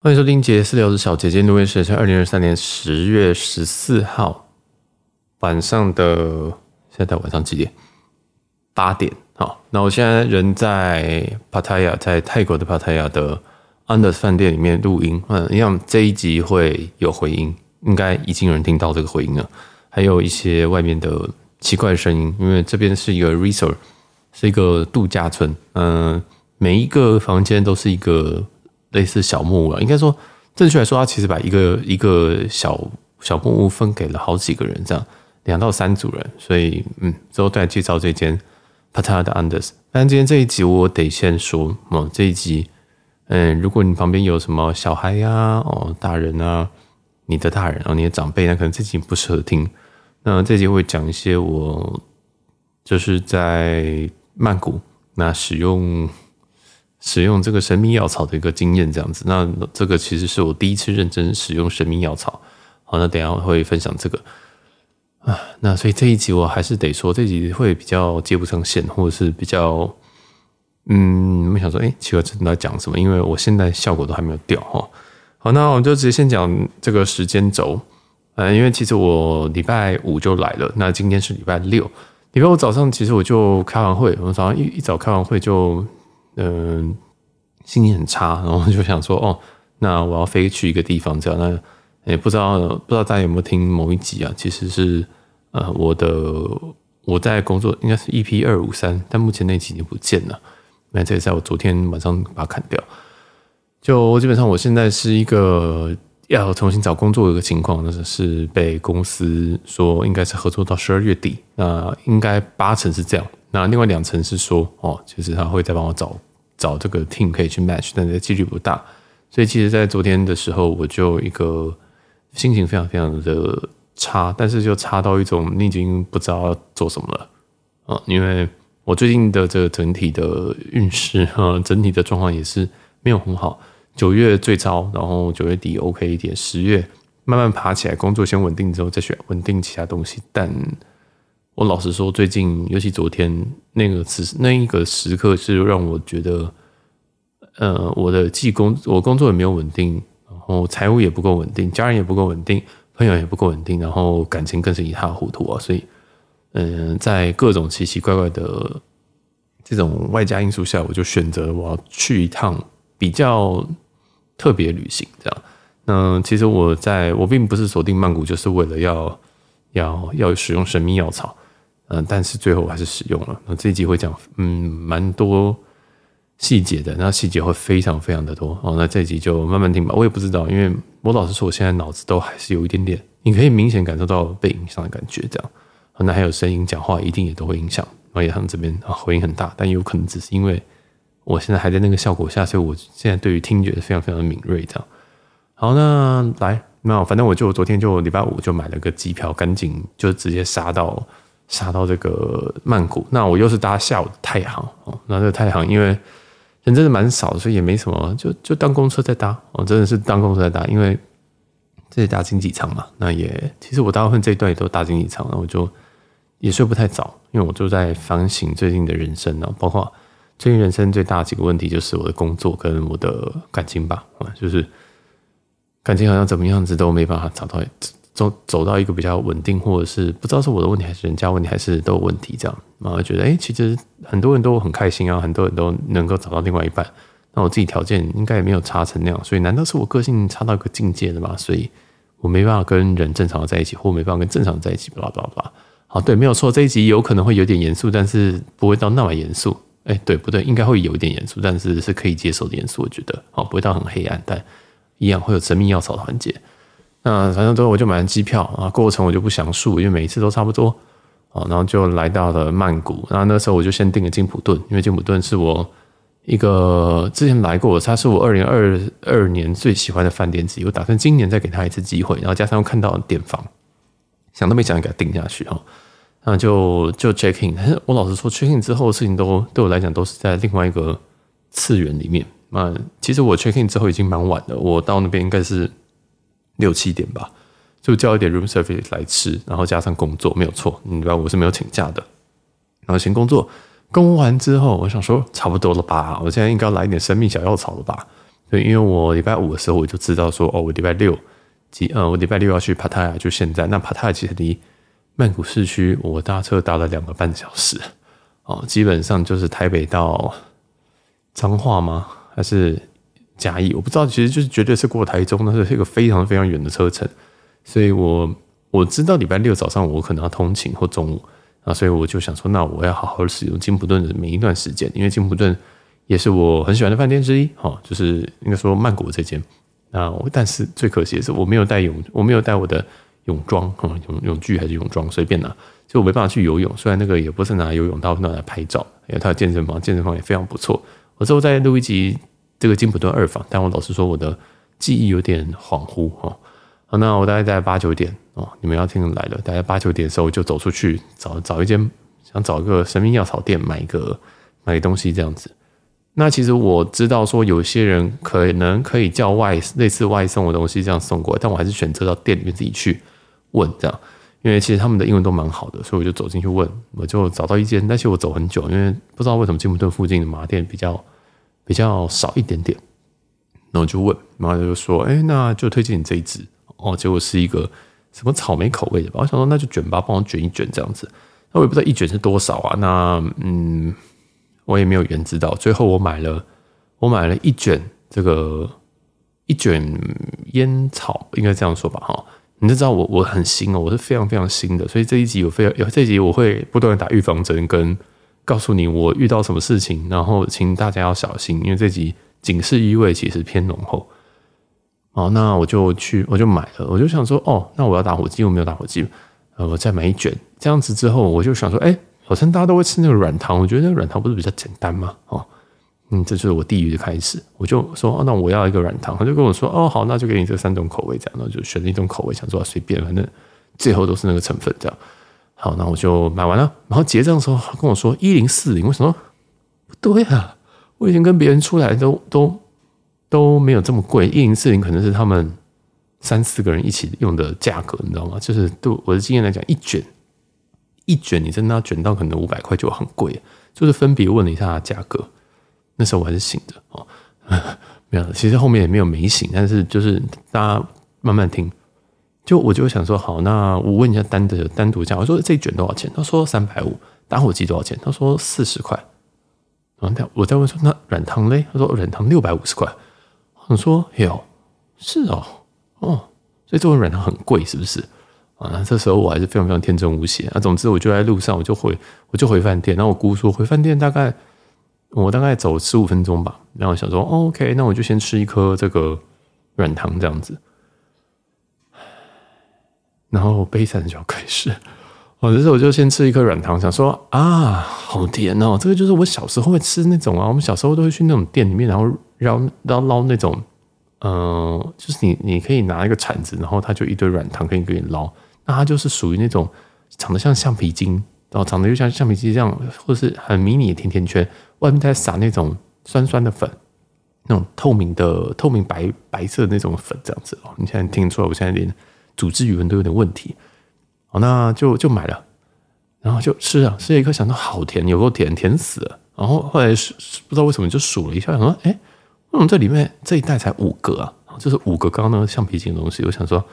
欢迎收听杰斯聊的小姐姐，录音时间是二零二三年十月十四号晚上的，现在晚上几点？八点。好，那我现在人在 Pataya，，在泰国的 Pataya 的安德斯饭店里面录音。嗯，一样这一集会有回音，应该已经有人听到这个回音了，还有一些外面的奇怪的声音，因为这边是一个 resort，是一个度假村。嗯，每一个房间都是一个。类似小木屋啊，应该说，正确来说，它其实把一个一个小小木屋分给了好几个人，这样两到三组人。所以，嗯，之后再来介绍这间 Pattaya 的 Andaz。但今天这一集我得先说，哦，这一集，嗯，如果你旁边有什么小孩呀、哦，大人啊，你的大人，哦，你的长辈，那可能这集不适合听。那这集会讲一些我就是在曼谷那使用。使用这个神秘药草的一个经验，这样子。那这个其实是我第一次认真使用神秘药草。好，那等下我会分享这个啊。那所以这一集我还是得说，这一集会比较接不上线，或者是比较嗯，我想说，哎，奇怪，真的在讲什么？因为我现在效果都还没有掉哈。好，那我们就直接先讲这个时间轴。呃，因为其实我礼拜五就来了，那今天是礼拜六。礼拜五早上其实我就开完会，我早上一一早开完会就。嗯，心情很差，然后就想说，哦，那我要飞去一个地方，这样。那也不知道，不知道大家有没有听某一集啊？其实是呃，我的我在工作应该是 EP 二五三，但目前那集已经不见了。那这也在我昨天晚上把它砍掉。就基本上，我现在是一个要重新找工作的一个情况，那是被公司说应该是合作到十二月底，那应该八成是这样。那另外两成是说，哦，其实他会再帮我找。找这个 team 可以去 match，但是几率不大，所以其实，在昨天的时候，我就一个心情非常非常的差，但是就差到一种你已经不知道要做什么了啊！因为我最近的这个整体的运势啊，整体的状况也是没有很好。九月最糟，然后九月底 OK 一点，十月慢慢爬起来，工作先稳定之后再选稳定其他东西，但。我老实说，最近尤其昨天那个时那一个时刻，是让我觉得，呃，我的技工，我工作也没有稳定，然后财务也不够稳定，家人也不够稳定，朋友也不够稳定，然后感情更是一塌糊涂啊！所以，嗯、在各种奇奇怪怪的这种外加因素下，我就选择我要去一趟比较特别旅行。这样，那其实我在我并不是锁定曼谷，就是为了要要要使用神秘药草。嗯，但是最后我还是使用了。那这一集会讲，嗯，蛮多细节的，那细节会非常非常的多哦。那这一集就慢慢听吧。我也不知道，因为我老实说，我现在脑子都还是有一点点，你可以明显感受到被影响的感觉。这样，那还有声音讲话，一定也都会影响。而且他们这边啊，回音很大，但有可能只是因为我现在还在那个效果下，所以我现在对于听觉非常非常的敏锐。这样，好，那来，那反正我就昨天就礼拜五就买了个机票，赶紧就直接杀到。杀到这个曼谷，那我又是搭下午的太行哦。那这个太行因为人真的蛮少，所以也没什么，就就当公车在搭哦，真的是当公车在搭。因为这是搭经济舱嘛，那也其实我大部分这一段也都搭经济舱，那我就也睡不太早，因为我就在反省最近的人生呢，包括最近人生最大的几个问题，就是我的工作跟我的感情吧，啊，就是感情好像怎么样子都没办法找到。走走到一个比较稳定，或者是不知道是我的问题还是人家问题，还是都有问题这样，然后觉得哎、其实很多人都很开心啊，很多人都能够找到另外一半，那我自己条件应该也没有差成那样，所以难道是我个性差到一个境界了吗？所以我没办法跟人正常的在一起，或没办法跟正常在一起，巴拉巴拉巴拉。好，对，没有错，这一集有可能会有点严肃，但是不会到那么严肃。哎、对不对？应该会有一点严肃，但是是可以接受的严肃，我觉得，好，不会到很黑暗，但一样会有神秘药草的环节。那反正之后我就买了机票啊，过程我就不详述，因为每一次都差不多啊。然后就来到了曼谷，然后那时候我就先订了金普顿，因为金普顿是我一个之前来过，它是我二零二二年最喜欢的饭店之一。我打算今年再给他一次机会，然后加上又看到点房，想都没想就给他订下去哈。那就就 check in，但是我老实说，check in 之后的事情都对我来讲都是在另外一个次元里面。那其实我 check in 之后已经蛮晚了，我到那边应该是。六七点吧，就叫一点 room service 来吃，然后加上工作，没有错。你知道我是没有请假的，然后先工作，工完之后，我想说差不多了吧，我现在应该来一点生命小药草了吧？对因为我礼拜五的时候我就知道说，哦，我礼拜六几呃，我礼拜六要去帕塔亚，就现在。那帕塔亚其实离曼谷市区，我搭车搭了两个半小时，哦，基本上就是台北到彰化吗？还是嘉义？我不知道，其实就是绝对是过台中，那是一个非常非常远的车程。所以我我知道礼拜六早上我可能要通勤或中午啊，所以我就想说，那我要好好使用金普顿的每一段时间，因为金普顿。也是我很喜欢的饭店之一，哈，就是应该说曼谷这间。那我但是最可惜的是，我没有带泳，我没有带我的泳装，泳泳具还是泳装随便拿，就我没办法去游泳。虽然那个也不是拿游泳刀拿来拍照，因为它的健身房，健身房也非常不错。我之后再录一集这个金普顿二房，但我老实说，我的记忆有点恍惚，哈。好，那我大概在八九点哦，你们要听来了，大概八九点的时候我就走出去找找一间，想找一个神秘药草店买一个买东西这样子。那其实我知道说有些人可能可以叫外类似外送的东西这样送过来，但我还是选择到店里面自己去问这样，因为其实他们的英文都蛮好的，所以我就走进去问，我就找到一间，但是我走很久，因为不知道为什么金普顿附近的麻店比较比较少一点点，然后就问，然后就说，哎，那就推荐你这一支。哦，结果是一个什么草莓口味的吧，我想说那就卷吧，帮我卷一卷这样子，那我也不知道一卷是多少啊，那嗯。我也没有原知道，最后我买了，我买了一卷这个一卷烟草，应该这样说吧，哈，你就知道我我很新哦，我是非常非常新的，所以这一集我非常有这一集我会不断的打预防针，跟告诉你我遇到什么事情，然后请大家要小心，因为这集警示意味其实偏浓厚。好，那我就去，我就买了，我就想说，哦，那我要打火机，我没有打火机，呃，我再买一卷，这样子之后，我就想说，哎。好像大家都会吃那个软糖，我觉得那个软糖不是比较简单吗？哦，嗯，这就是我地狱的开始。我就说，哦，那我要一个软糖，他就跟我说，哦，好，那就给你这三种口味，这样，然后就选了一种口味，想说随便，反正最后都是那个成分，这样。好，那我就买完了，然后结账的时候他跟我说一零四零，为什么？不对啊，我以前跟别人出来都都都没有这么贵，一零四零可能是他们三四个人一起用的价格，你知道吗？就是对我的经验来讲，一卷。一卷你真的要卷到可能五百块就很贵，就是分别问了一下价格。那时候我还是醒的哦，没有，其实后面也没有没醒，但是就是大家慢慢听。就我就想说，好，那我问一下单的单独价，我说这一卷多少钱？他说三百五。打火机多少钱？他说四十块。然后他我再问说，那软糖嘞？他说软糖六百五十块。我说哟，是哦，哦，所以这碗软糖很贵，是不是？啊，那这时候我还是非常非常天真无邪啊。总之，我就在路上，我就回，我就回饭店。然后我姑说，回饭店大概我大概走十五分钟吧。然后想说，哦，OK，那我就先吃一颗这个软糖这样子。然后悲惨的就要开始，哦，这时候我就先吃一颗软糖，想说啊，好甜哦，这个就是我小时候会吃那种啊。我们小时候都会去那种店里面，然后捞捞捞那种，嗯、就是你你可以拿一个铲子，然后它就一堆软糖可以给你捞。那它就是属于那种长得像橡皮筋，然后长得又像橡皮筋这样，或是很迷你的甜甜圈，外面再撒那种酸酸的粉，那种透明的、透明白白色那种粉，这样子哦。你现在听出来，我现在连组织语文都有点问题。好，那就就买了，然后就吃了，吃了一颗，想到好甜，有够甜，甜死了。然后后来是不知道为什么就数了一下，想说，哎，为什么这里面这一袋才五个啊？就是五个刚刚那个橡皮筋的东西，我想说。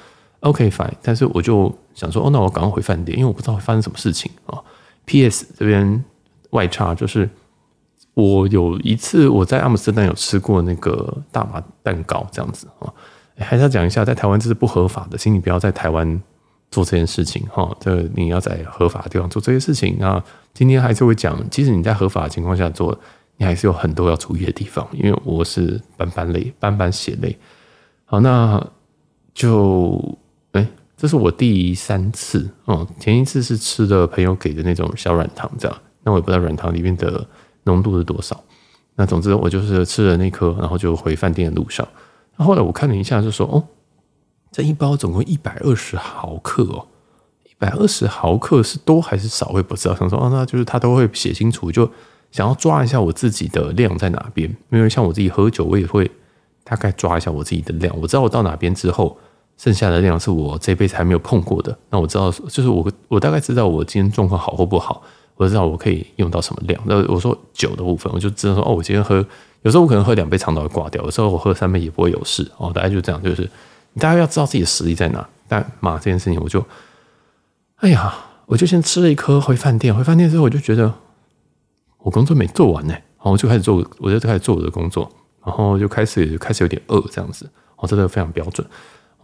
OK fine，但是我就想说，哦，那我赶快回饭店，因为我不知道会发生什么事情啊。PS 这边外插就是，我有一次我在阿姆斯特丹有吃过那个大麻蛋糕，这样子啊，还是要讲一下，在台湾这是不合法的，请你不要在台湾做这件事情哈。这你要在合法的地方做这些事情啊。今天还是会讲，即使你在合法的情况下做，你还是有很多要注意的地方，因为我是斑斑类，斑斑血泪。好，那就哎。这是我第三次哦，前一次是吃的朋友给的那种小软糖，这样，那我也不知道软糖里面的浓度是多少。那总之我就是吃了那颗，然后就回饭店的路上。那后来我看了一下，就说哦，这一包总共一百二十毫克哦，一百二十毫克是多还是少？我也不知道。想说哦，那就是他都会写清楚，就想要抓一下我自己的量在哪边。因为像我自己喝酒，我也会大概抓一下我自己的量，我知道我到哪边之后。剩下的量是我这辈子还没有碰过的。那我知道，就是我我大概知道我今天状况好或不好。我知道我可以用到什么量。那我说酒的部分，我就知道说哦，我今天喝，有时候我可能喝两杯长岛会挂掉，有时候我喝三杯也不会有事哦。大概就这样，就是你大概要知道自己的实力在哪。但马这件事情，我就，哎呀，我就先吃了一颗回饭店，回饭店之后我就觉得我工作没做完呢，然后我就开始做，我就开始做我的工作，然后就开始开始有点饿这样子，哦，这个非常标准。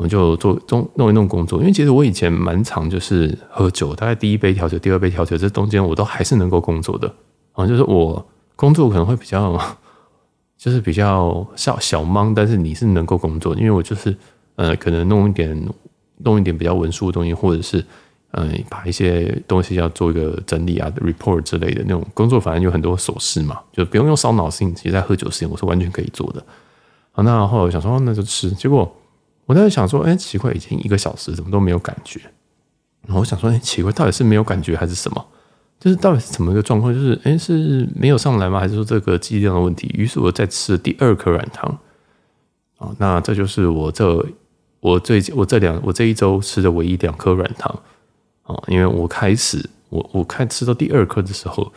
我们就做中弄一弄工作，因为其实我以前蛮常就是喝酒，大概第一杯调酒、第二杯调酒，这中间我都还是能够工作的啊。就是我工作可能会比较，就是比较小小忙，但是你是能够工作，因为我就是呃，可能弄一点弄一点比较文书的东西，或者是嗯、呃，把一些东西要做一个整理啊、report 之类的那种工作，反正有很多琐事嘛，就不用用烧脑性。其实，在喝酒时间，我是完全可以做的。好，那后来我想说，那就吃，结果。我在想说，哎、奇怪，已经一个小时，怎么都没有感觉？然后我想说，哎、奇怪，到底是没有感觉还是什么？就是到底是怎么一个状况？就是，哎、是没有上来吗？还是说这个剂量的问题？于是我再吃第二颗软糖。啊，那这就是我这我最我这两我这一周吃的唯一两颗软糖啊，因为我开始我我开吃到第二颗的时候，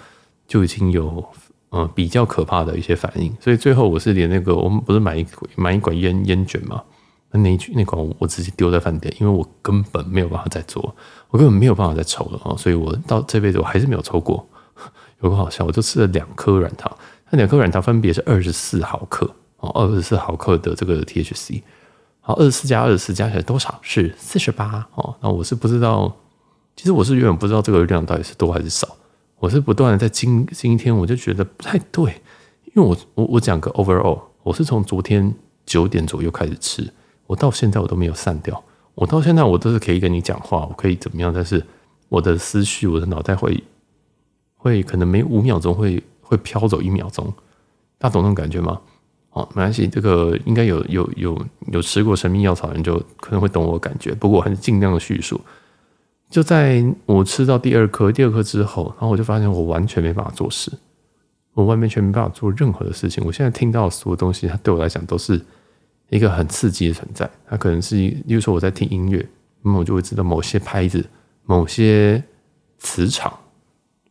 就已经有呃比较可怕的一些反应，所以最后我是连那个我们不是买一买一管烟烟卷吗？那一句那款我直接丢在饭店，因为我根本没有办法再做，我根本没有办法再抽了啊！所以我到这辈子我还是没有抽过，有个好笑，我就吃了两颗软糖，那两颗软糖分别是二十四毫克哦，二十四毫克的这个 THC，好，二十四加二十四加起来多少？是四十八哦。那我是不知道，其实我是永远不知道这个量到底是多还是少，我是不断的在今今天我就觉得不太对，因为我我我讲个 overall，我是从昨天九点左右开始吃。我到现在我都没有散掉，我到现在我都是可以跟你讲话，我可以怎么样？但是我的思绪，我的脑袋会会可能每五秒钟会会飘走一秒钟，大家懂那种感觉吗？哦，没关系，这个应该有有有有吃过神秘药草人就可能会懂我感觉。不过我还是尽量的叙述。就在我吃到第二颗，第二颗之后，然后我就发现我完全没办法做事，我完全没办法做任何的事情。我现在听到所有东西，它对我来讲都是。一个很刺激的存在，它可能是，例如说我在听音乐，那么我就会知道某些拍子、某些磁场，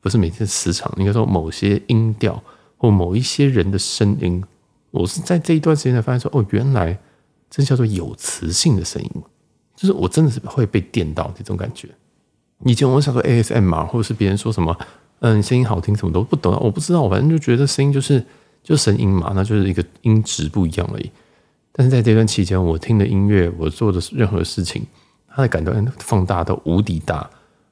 不是每次磁场，应该说某些音调或某一些人的声音。我是在这一段时间才发现说，哦，原来这叫做有磁性的声音，就是我真的是会被电到这种感觉。以前我想说 ASMR，，或者是别人说什么，嗯，声音好听，什么都不懂，我不知道，我反正就觉得声音就是就声音嘛，那就是一个音质不一样而已。但是在这段期间，我听的音乐，我做的任何事情，它的感官放大到无敌大。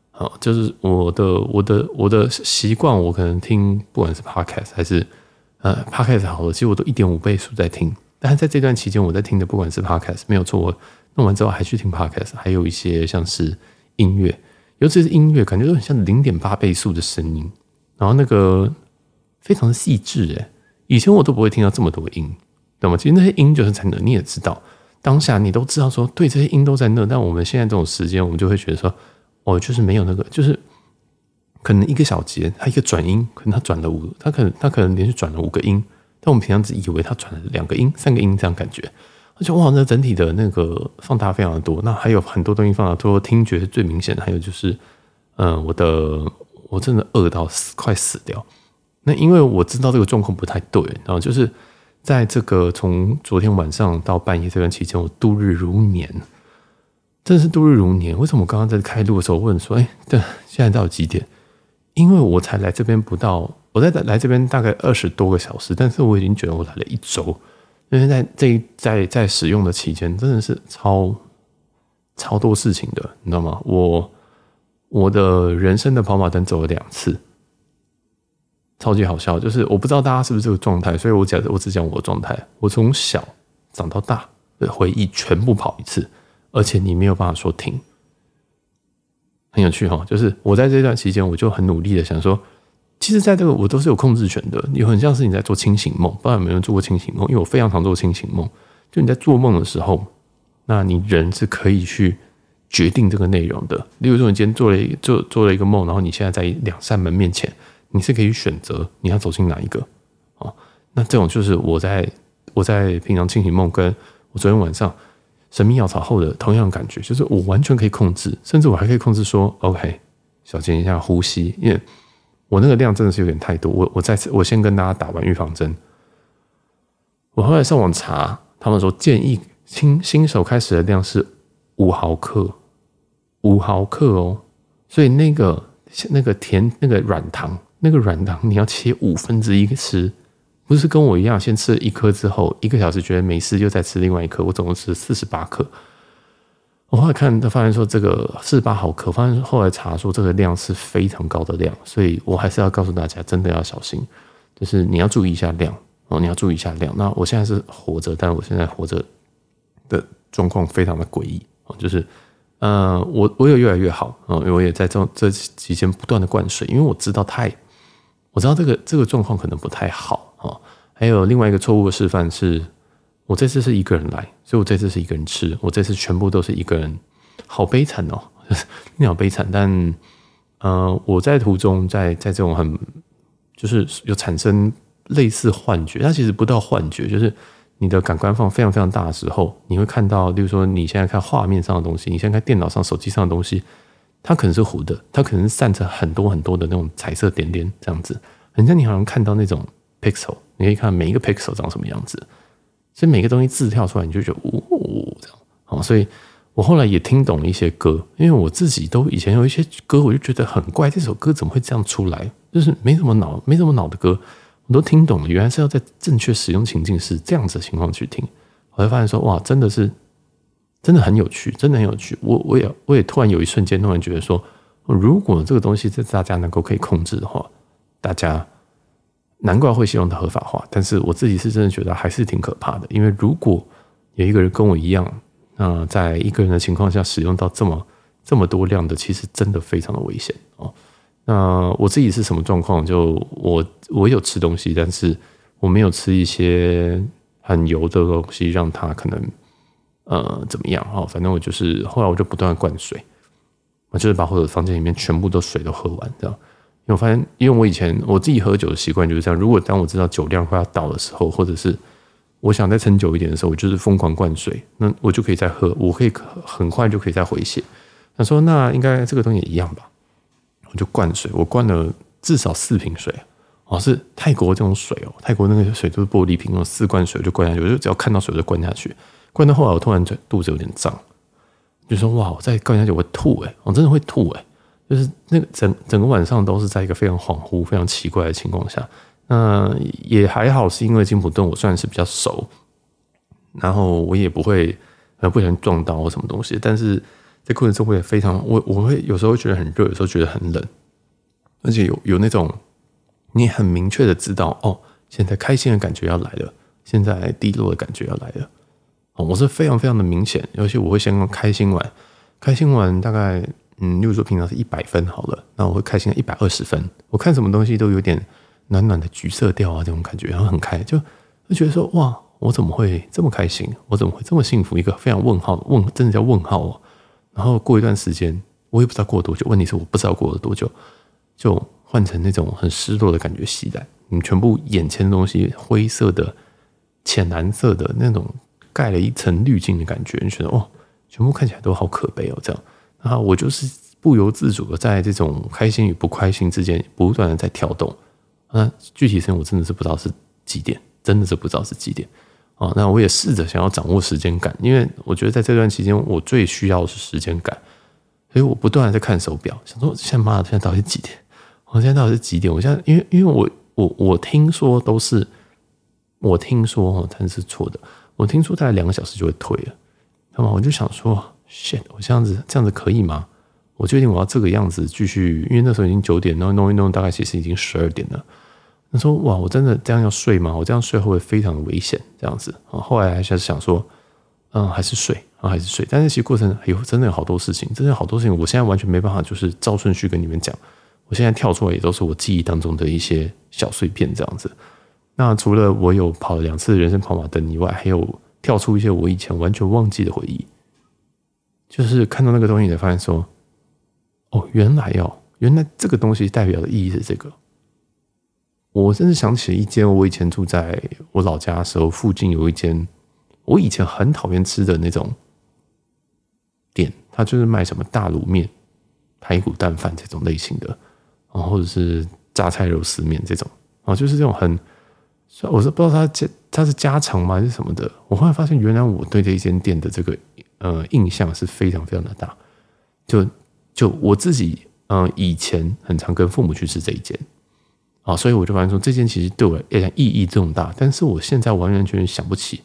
好，就是我的我的我的习惯，我可能听不管是 podcast 还是呃 podcast 好了，其实我都一点五倍速在听。但是在这段期间，我在听的不管是 podcast 没有错，我弄完之后还去听 podcast，还有一些像是音乐，尤其是音乐，感觉都很像零点八倍速的声音，然后那个非常的细致诶，以前我都不会听到这么多音。那么，其实那些音就是在那，你也知道，当下你都知道说，对，这些音都在那。但我们现在这种时间，我们就会觉得说，哦，就是没有那个，就是可能一个小节，它一个转音，可能它转了五，它可能它可能连续转了五个音，但我们平常只以为它转了两个音、三个音这样感觉，而且哇，那整体的那个放大非常的多。那还有很多东西放大多，听觉是最明显的。还有就是，嗯，我的我真的饿到死，快死掉。那因为我知道这个状况不太对，然后就是。在这个从昨天晚上到半夜这段期间，我度日如年，真的是度日如年。为什么我刚刚在开录的时候问说，哎，对，现在到几点？因为我才来这边不到，我在来这边大概二十多个小时，但是我已经觉得我来了一周，因为在这一在在使用的期间，真的是超超多事情的，你知道吗？我我的人生的跑马灯走了两次。超级好笑，就是我不知道大家是不是这个状态，所以我讲我只讲我的状态。我从小长到大的回忆全部跑一次，而且你没有办法说停，很有趣哈。就是我在这段期间，我就很努力的想说，其实在这个我都是有控制权的。你很像是你在做清醒梦，不知道有没有人做过清醒梦？因为我非常常做清醒梦。就你在做梦的时候，那你人是可以去决定这个内容的。例如说，你今天做了一做做了一个梦，然后你现在在两扇门面前。你是可以选择你要走进哪一个哦，那这种就是我在我在平常清醒梦，跟我昨天晚上神秘药草后的同样感觉，就是我完全可以控制，甚至我还可以控制说，OK，小心一下呼吸，因为我那个量真的是有点太多。我我再次我先跟大家打完预防针。我后来上网查，他们说建议新新手开始的量是五毫克，五毫克哦。所以那个那个甜那个软糖，那个软糖你要切五分之一吃，不是跟我一样先吃一颗之后一个小时觉得没事，又再吃另外一颗。我总共吃四十八克。我后来看，他发现说这个四十八毫克，发现后来查说这个量是非常高的量，所以我还是要告诉大家，真的要小心，就是你要注意一下量哦，你要注意一下量。那我现在是活着，但是我现在活着的状况非常的诡异哦，就是呃，我我有越来越好啊，因为我也在这这期间不断的灌水，因为我知道太，我知道这个这个状况可能不太好啊。还有另外一个错误的示范是。我这次是一个人来，所以我这次是一个人吃。我这次全部都是一个人，好悲惨哦，你好悲惨。但呃，我在途中，在在这种很就是有产生类似幻觉，它其实不到幻觉，就是你的感官放非常非常大的时候，你会看到，例如说你现在看画面上的东西，你现在看电脑上、手机上的东西，它可能是糊的，它可能散着很多很多的那种彩色点点这样子，很像你好像看到那种 pixel，你可以看每一个 pixel 长什么样子。所以每个东西字跳出来，你就觉得呜呜这样好，所以我后来也听懂了一些歌，因为我自己都以前有一些歌，我就觉得很怪，这首歌怎么会这样出来？就是没什么脑、没什么脑的歌，我都听懂了。原来是要在正确使用情境是这样子的情况去听，我才发现说哇，真的是真的很有趣，真的很有趣。我我也我也突然有一瞬间突然觉得说，如果这个东西在大家能够可以控制的话，大家。难怪会希望它合法化，但是我自己是真的觉得还是挺可怕的。因为如果有一个人跟我一样，那在一个人的情况下使用到这么这么多量的，其实真的非常的危险哦。那我自己是什么状况？就我我有吃东西，但是我没有吃一些很油的东西，让它可能呃怎么样哦。反正我就是后来我就不断灌水，我就是把我的房间里面全部都水都喝完，这样。因为我发现，因为我以前我自己喝酒的习惯就是这样。如果当我知道酒量快要到的时候，或者是我想再撑久一点的时候，我就是疯狂灌水，那我就可以再喝，我可以很快就可以再回血。他说：“那应该这个东西也一样吧？”我就灌水，我灌了至少四瓶水哦，是泰国这种水哦，泰国那个水都是玻璃瓶，那种四罐水就灌下去，我就只要看到水我就灌下去。灌到后来，我突然肚子有点胀，就说：“哇，我再灌下去我会吐诶，我真的会吐诶。”就是那个整整个晚上都是在一个非常恍惚、非常奇怪的情况下，那也还好，是因为金普顿我算是比较熟，然后我也不会呃不小心撞到或什么东西，但是在过程中我也非常我我会有时候会觉得很热，有时候觉得很冷，而且有有那种你很明确的知道哦，现在开心的感觉要来了，现在低落的感觉要来了，我是非常非常的明显，尤其我会先用开心完，开心完大概。嗯，例如说平常是一百分好了，那我会开心一百二十分。我看什么东西都有点暖暖的橘色调啊，这种感觉，然后很开，就就觉得说哇，我怎么会这么开心？我怎么会这么幸福？一个非常问号问，真的叫问号哦。然后过一段时间，我也不知道过了多久。问题是我不知道过了多久，就换成那种很失落的感觉袭来。你全部眼前的东西灰色的、浅蓝色的那种盖了一层滤镜的感觉，你觉得哦，全部看起来都好可悲哦，这样。啊，我就是不由自主的在这种开心与不开心之间不断的在跳动。那具体时间我真的是不知道是几点，真的是不知道是几点。啊，那我也试着想要掌握时间感，因为我觉得在这段期间我最需要的是时间感，所以我不断的在看手表，想说现在妈的，现在到底几点？我现在到底是几点？我现在因为因为我我我听说都是我听说哦，但是错的，我听说大概两个小时就会退了，那么我就想说。shit，我这样子这样子可以吗？我决定我要这个样子继续，因为那时候已经九点，然后弄一弄，大概其实已经十二点了。他说：“哇，我真的这样要睡吗？我这样睡会不会非常的危险？这样子。”后来还是想说，嗯，还是睡啊，还是睡。但是其实过程有真的有好多事情，真的有好多事情，我现在完全没办法就是照顺序跟你们讲。我现在跳出来也都是我记忆当中的一些小碎片，这样子。那除了我有跑了两次人生跑马灯以外，还有跳出一些我以前完全忘记的回忆。就是看到那个东西，你才发现说，哦，原来哦，原来这个东西代表的意义是这个。我甚至想起了一间我以前住在我老家的时候，附近有一间我以前很讨厌吃的那种店，它就是卖什么大卤面、排骨蛋饭这种类型的，然后或者是榨菜肉丝面这种啊，就是这种很，所以我是不知道它家它是家常吗还是什么的。我后来发现，原来我对这一间店的这个呃印象是非常非常的大。就就我自己嗯、以前很常跟父母去吃这一间啊，所以我就发现说，这间其实对我来讲意义重大。但是我现在完完全全想不起，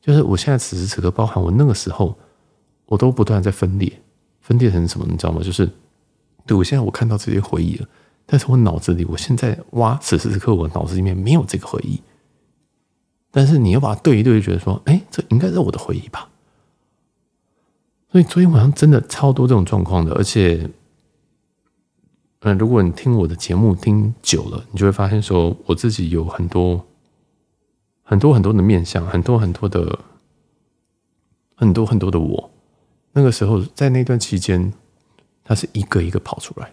就是我现在此时此刻，包含我那个时候，我都不断在分裂，分裂成什么，你知道吗？就是。对，我现在我看到这些回忆了，但是我脑子里，我现在挖此时此刻，我脑子里面没有这个回忆。但是你要把它对一对，觉得说，哎，这应该是我的回忆吧。所以昨天晚上真的超多这种状况的，而且，嗯，如果你听我的节目听久了，你就会发现说，我自己有很多很多很多的面相，很多很多的很多很多的我。那个时候在那段期间。他是一个一个跑出来，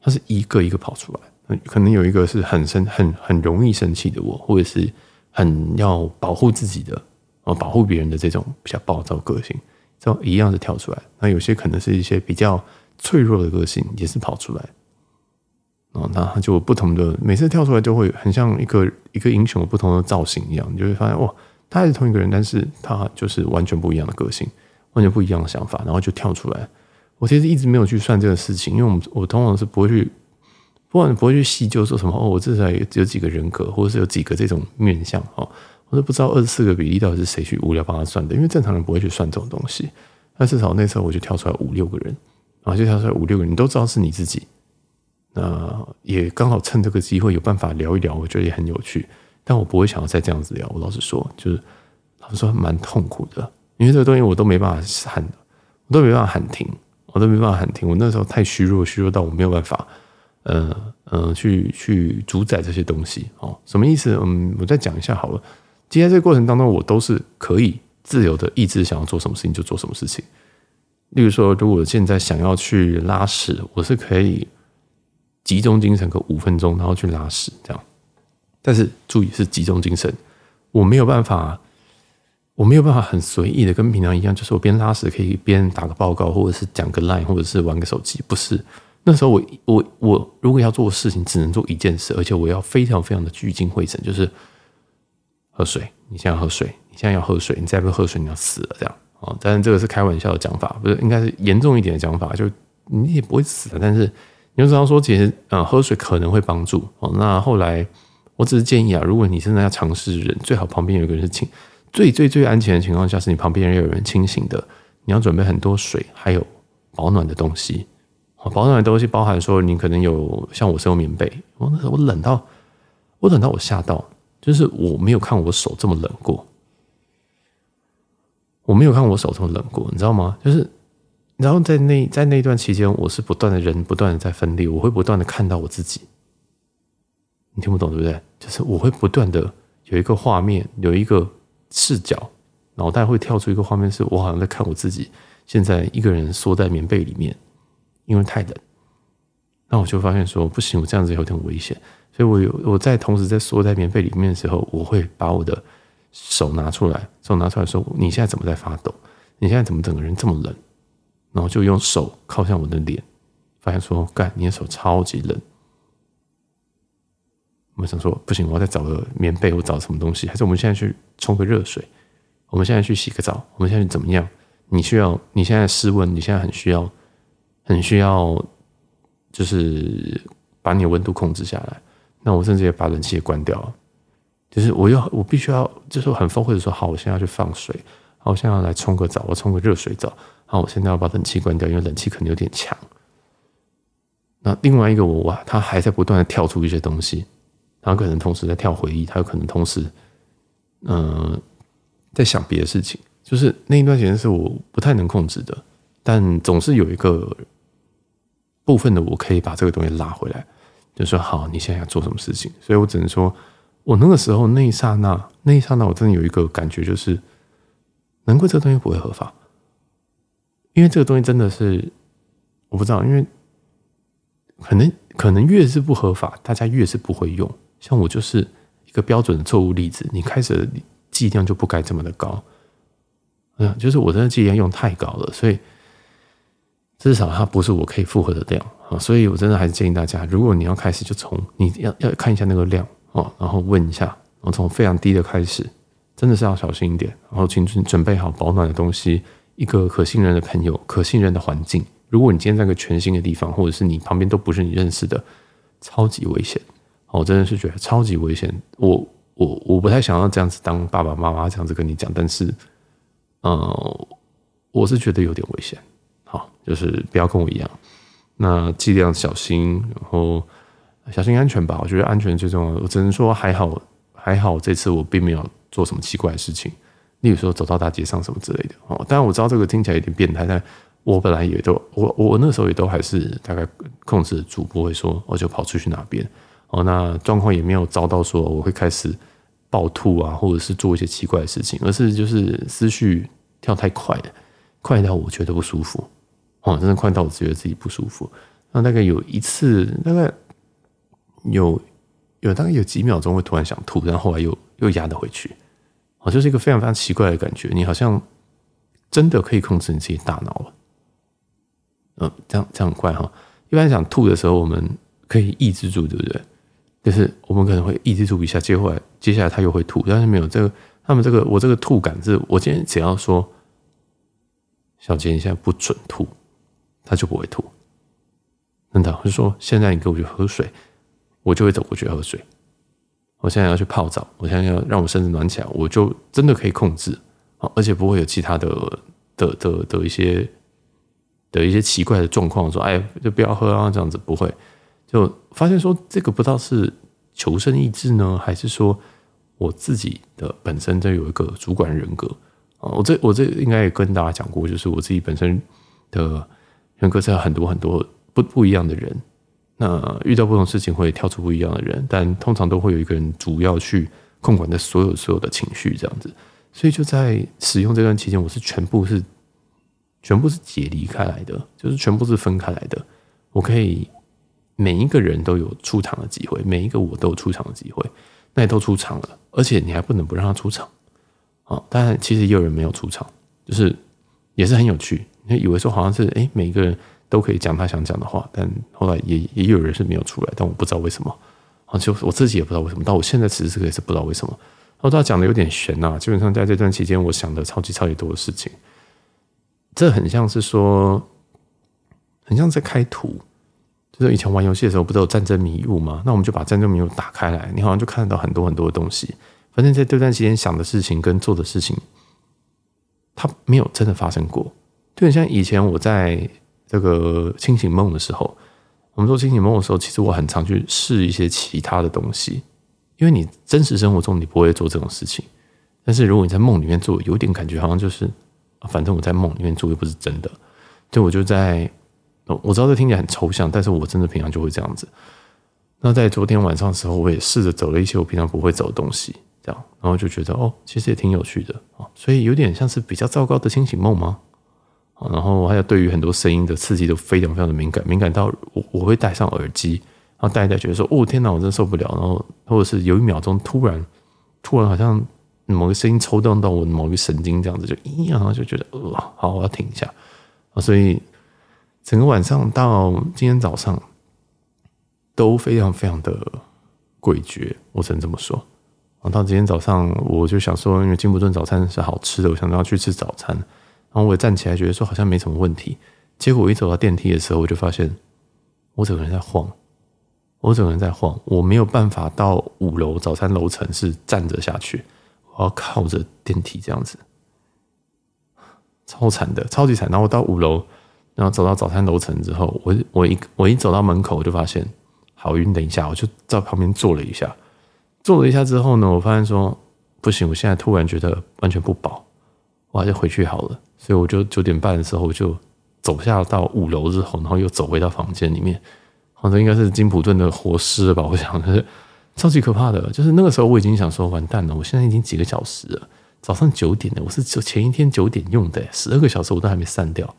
他是一个一个跑出来，可能有一个是很生、很很容易生气的我，或者是很要保护自己的，啊，保护别人的这种比较暴躁个性，这种一样的跳出来。那有些可能是一些比较脆弱的个性，也是跑出来。哦，那他就不同的，每次跳出来就会很像一个一个英雄不同的造型一样，你就会发现哇，他还是同一个人，但是他就是完全不一样的个性，完全不一样的想法，然后就跳出来。我其实一直没有去算这个事情，因为我们我通常是不会去，不管不会去细究说什么哦，我至少有有几个人格，或者是有几个这种面相哦，我都不知道二十四个比例到底是谁去无聊帮他算的，因为正常人不会去算这种东西。但至少那时候我就跳出来五六个人，然后就跳出来五六个人，你都知道是你自己。那也刚好趁这个机会有办法聊一聊，我觉得也很有趣。但我不会想要再这样子聊，我老实说，就是老实说蛮痛苦的，因为这个东西我都没办法喊，我都没办法喊停。我都没办法喊停，我那时候太虚弱，虚弱到我没有办法，呃呃，去去主宰这些东西哦。什么意思？嗯，我再讲一下好了。今天这个过程当中，我都是可以自由的意志，想要做什么事情就做什么事情。例如说，如果现在想要去拉屎，我是可以集中精神个五分钟，然后去拉屎这样。但是注意是集中精神，我没有办法。我没有办法很随意的跟平常一样，就是我边拉屎可以边打个报告，或者是讲个 line，或者是玩个手机。不是，那时候我我我如果要做的事情，只能做一件事，而且我要非常非常的聚精会神，就是喝水。你现在喝水，你现在要喝水，你再不喝水，你要死了这样啊！当然这个是开玩笑的讲法，不是应该是严重一点的讲法，就你也不会死的。但是你就知道说，其实呃喝水可能会帮助哦。那后来我只是建议啊，如果你真的要尝试人，最好旁边有一个人是请。最最最安全的情况下，是你旁边人有人清醒的。你要准备很多水，还有保暖的东西。保暖的东西包含说，你可能有像我是用棉被。我那时候我冷到，我冷到我吓到，就是我没有看我手这么冷过。我没有看我手这么冷过，你知道吗？就是，然后在那在那段期间，我是不断的人不断的在分裂，我会不断的看到我自己。你听不懂对不对？就是我会不断的有一个画面，有一个。视角，脑袋会跳出一个画面，是我好像在看我自己，现在一个人缩在棉被里面，因为太冷。那我就发现说不行，我这样子有点危险，所以我有我在同时在缩在棉被里面的时候，我会把我的手拿出来，手拿出来说：“你现在怎么在发抖？你现在怎么整个人这么冷？”然后就用手靠向我的脸，发现说：“干，你的手超级冷。”我想说不行，我要再找个棉被，我找什么东西？还是我们现在去冲个热水？我们现在去洗个澡？我们现在怎么样？你需要？你现在室温？你现在很需要，很需要，就是把你的温度控制下来。那我甚至也把冷气也关掉了。就是我要，我必须要，就是很崩溃的说，好，我现在要去放水，好，我现在要来冲个澡，我冲个热水澡。好，我现在要把冷气关掉，因为冷气可能有点强。那另外一个我哇，他还在不断的跳出一些东西。他可能同时在跳回忆，他有可能同时，嗯、呃，在想别的事情。就是那一段时间是我不太能控制的，但总是有一个部分的我可以把这个东西拉回来，就说好，你现在要做什么事情？所以我只能说，我那个时候那一刹那，那一刹那，我真的有一个感觉，就是难怪这个东西不会合法，因为这个东西真的是我不知道，因为可能可能越是不合法，大家越是不会用。像我就是一个标准的错误例子，你开始的剂量就不该这么的高，嗯就是我真的剂量用太高了，所以至少它不是我可以负荷的量。啊，所以我真的还是建议大家，如果你要开始，就从你要要看一下那个量哦，然后问一下，然后从非常低的开始，真的是要小心一点，然后请准准备好保暖的东西，一个可信任的朋友，可信任的环境。如果你今天在一个全新的地方，或者是你旁边都不是你认识的，超级危险。我真的是觉得超级危险。我我我不太想要这样子当爸爸妈妈这样子跟你讲，但是，呃，我是觉得有点危险。好，就是不要跟我一样。那尽量小心，然后小心安全吧。我觉得安全最重要。我只能说还好，还好这次我并没有做什么奇怪的事情，例如说走到大街上什么之类的。哦，当然我知道这个听起来有点变态，但我本来也都我我那时候也都还是大概控制得住，不会说我就跑出去哪边。哦，那状况也没有遭到说我会开始暴吐啊，或者是做一些奇怪的事情，而是就是思绪跳太快了，快到我觉得不舒服。哦，真的快到我觉得自己不舒服。那大概有一次，大概有有大概有几秒钟会突然想吐，然后后来又又压得回去。哦，就是一个非常非常奇怪的感觉。你好像真的可以控制你自己大脑了。嗯，这样这样很怪哈。一般想吐的时候，我们可以抑制住，对不对？就是我们可能会抑制住一下，接下来接下来他又会吐，但是没有这个，他们这个我这个吐感是，我今天只要说小杰，你现在不准吐。他就不会吐，真的。就说现在你给我去喝水，我就会走过去喝水。我现在要去泡澡，我现在要让我身子暖起来，我就真的可以控制，而且不会有其他的的的的一些的一些奇怪的状况。说哎，就不要喝啊，这样子不会。就发现说这个不知道是求生意志呢，还是说我自己的本身就有一个主管人格啊。我这我这应该也跟大家讲过，就是我自己本身的。人格是很多很多不不一样的人，那遇到不同事情会跳出不一样的人，但通常都会有一个人主要去控管的所有所有的情绪这样子，所以就在使用这段期间，我是全部是全部是解离开来的，就是全部是分开来的。我可以每一个人都有出场的机会，每一个我都有出场的机会，那也都出场了，而且你还不能不让他出场啊！当然，其实也有人没有出场，就是也是很有趣。你以为说好像是哎，每一个人都可以讲他想讲的话，但后来也也有人是没有出来，但我不知道为什么，啊，就我自己也不知道为什么，到我现在此时此刻也是不知道为什么。然后他讲的有点悬呐，基本上在这段期间，我想的超级超级多的事情，这很像是说，很像在开图，就是以前玩游戏的时候，不都有战争迷雾吗？那我们就把战争迷雾打开来，你好像就看得到很多很多的东西。反正在这段期间想的事情跟做的事情，它没有真的发生过。就很像以前我在这个清醒梦的时候，我们做清醒梦的时候，其实我很常去试一些其他的东西，因为你真实生活中你不会做这种事情，但是如果你在梦里面做，有点感觉好像就是，反正我在梦里面做又不是真的，就我就在，我知道这听起来很抽象，但是我真的平常就会这样子。那在昨天晚上的时候，我也试着走了一些我平常不会走的东西，这样，然后就觉得哦，其实也挺有趣的啊，所以有点像是比较糟糕的清醒梦吗？啊然后还有对于很多声音的刺激都非常非常的敏感，敏感到我我会戴上耳机，然后戴一戴觉得说哦天哪，我真受不了。然后或者是有一秒钟突然突然好像某个声音抽动到我某个神经这样子就咦，然后就觉得呃好，我要停一下啊。所以整个晚上到今天早上都非常非常的诡谲，我只能这么说。然后到今天早上我就想说，因为金普顿早餐是好吃的，我想要去吃早餐。然后我站起来，觉得说好像没什么问题。结果我一走到电梯的时候，我就发现我整个人在晃，我整个人在晃，我没有办法到五楼早餐楼层是站着下去，我要靠着电梯这样子，超惨的，超级惨。然后我到五楼，然后走到早餐楼层之后，我我一我一走到门口，我就发现好晕。等一下，我就在旁边坐了一下，坐了一下之后呢，我发现说不行，我现在突然觉得完全不饱，我还是回去好了。所以我就九点半的时候就走下到五楼之后，然后又走回到房间里面，好像应该是金普顿的活尸吧？我想是超级可怕的。就是那个时候我已经想说完蛋了，我现在已经几个小时了，早上九点的，我是前一天九点用的，十二个小时我都还没散掉，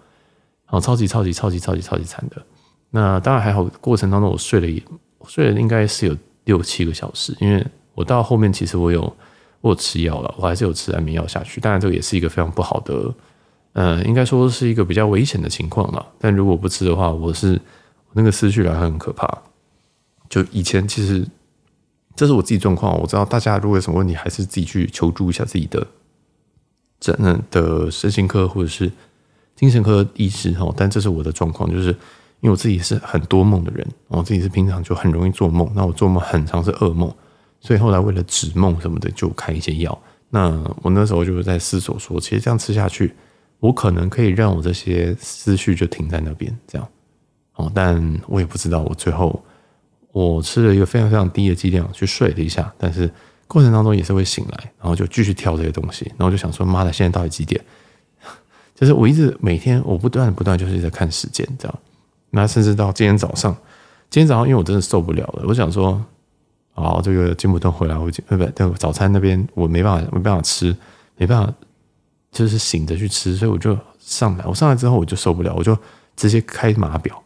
哦超级超级超级超级超级惨的。那当然还好，过程当中我睡了一睡了应该是有六七个小时，因为我到后面其实我有我有吃药了，我还是有吃安眠药下去。当然这个也是一个非常不好的。呃，应该说是一个比较危险的情况了。但如果不吃的话，我是那个思绪来很可怕。就以前其实这是我自己状况，我知道大家如果有什么问题，还是自己去求助一下自己的真的身心科或者是精神科医师哈。但这是我的状况，就是因为我自己是很多梦的人，我自己是平常就很容易做梦，那我做梦很常是噩梦，所以后来为了止梦什么的，就开一些药。那我那时候就是在思索说，其实这样吃下去，我可能可以让我这些思绪就停在那边，这样哦。但我也不知道，我最后我吃了一个非常非常低的剂量去睡了一下，但是过程当中也是会醒来，然后就继续跳这些东西，然后就想说，妈的，现在到底几点？就是我一直每天我不断不断就是在看时间，这样。那甚至到今天早上，今天早上因为我真的受不了了，我想说。好，这个金普顿回来，我就不不，早餐那边我没办法，没办法吃，没办法，就是醒着去吃，所以我就上来。我上来之后我就受不了，我就直接开码表，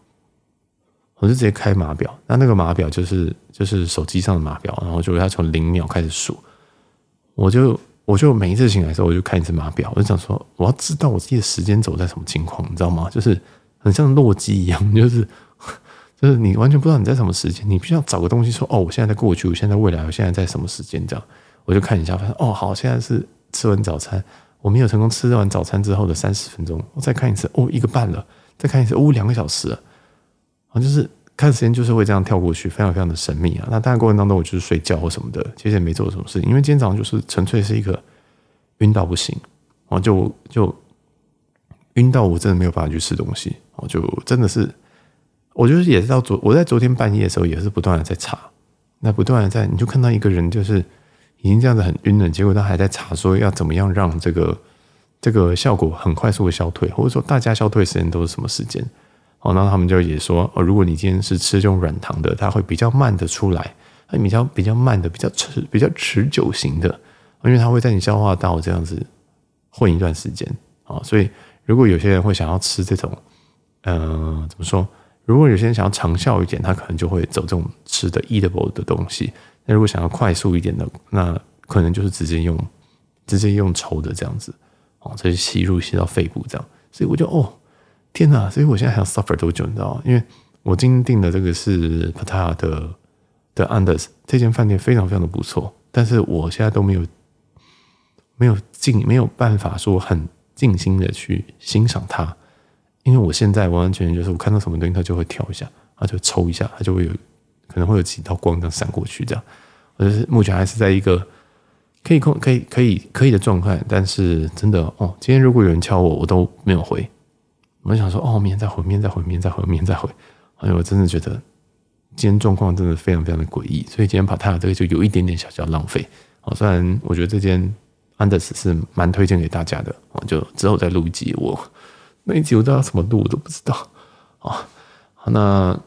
我就直接开码表。那那个码表就是就是手机上的码表，然后就要从零秒开始数。我就我就每一次醒来的时候，我就看一次码表，我就想说，我要知道我自己的时间轴在什么情况，你知道吗？就是很像洛基一样，就是。就是你完全不知道你在什么时间，你必须要找个东西说哦，我现在在过去，我现在未来，我现在在什么时间？这样我就看一下，发现哦，好，现在是吃完早餐，我没有成功吃完早餐之后的三十分钟，我再看一次，哦，一个半了，再看一次，哦，两个小时了，啊，就是看时间就是会这样跳过去，非常非常的神秘啊。那当然过程当中我就是睡觉什么的，其实也没做什么事情，因为今天早上就是纯粹是一个晕到不行，然后，就就晕到我真的没有办法去吃东西，哦，就真的是。我就是也是到昨我在昨天半夜的时候也是不断的在查，那不断的在你就看到一个人就是已经这样子很晕了，结果他还在查说要怎么样让这个这个效果很快速的消退，或者说大家消退时间都是什么时间？哦，然后他们就也说哦，如果你今天是吃这种软糖的，它会比较慢的出来，它比较比较慢的比较持比较持久型的，因为它会在你消化道这样子混一段时间啊，所以如果有些人会想要吃这种，嗯、怎么说？如果有些人想要长效一点，他可能就会走这种吃的 eatable 的东西。那如果想要快速一点的，那可能就是直接用直接用抽的这样子，哦，直接吸入吸到肺部这样。所以我就哦，天哪！所以我现在还要 suffer 多久？你知道吗？因为我今天订的这个是 Pattaya 的的 Anders 这间饭店非常非常的不错，但是我现在都没有没有尽没有办法说很尽心的去欣赏它。因为我现在完完全全就是我看到什么东西，它就会跳一下，它就抽一下，它就会有可能会有几道光这样闪过去，这样。我就是目前还是在一个可以控、可以、可以、可以的状态，但是真的哦，今天如果有人敲我，我都没有回。我就想说哦，明天再回，明天再回，明天再回，明天再回。哎呦，我真的觉得今天状况真的非常非常的诡异，所以今天把它这个就有一点点小小浪费。哦，虽然我觉得这间安德斯是蛮推荐给大家的，我就之后再录一集我。那一集我知道怎么录我都不知道啊。好，那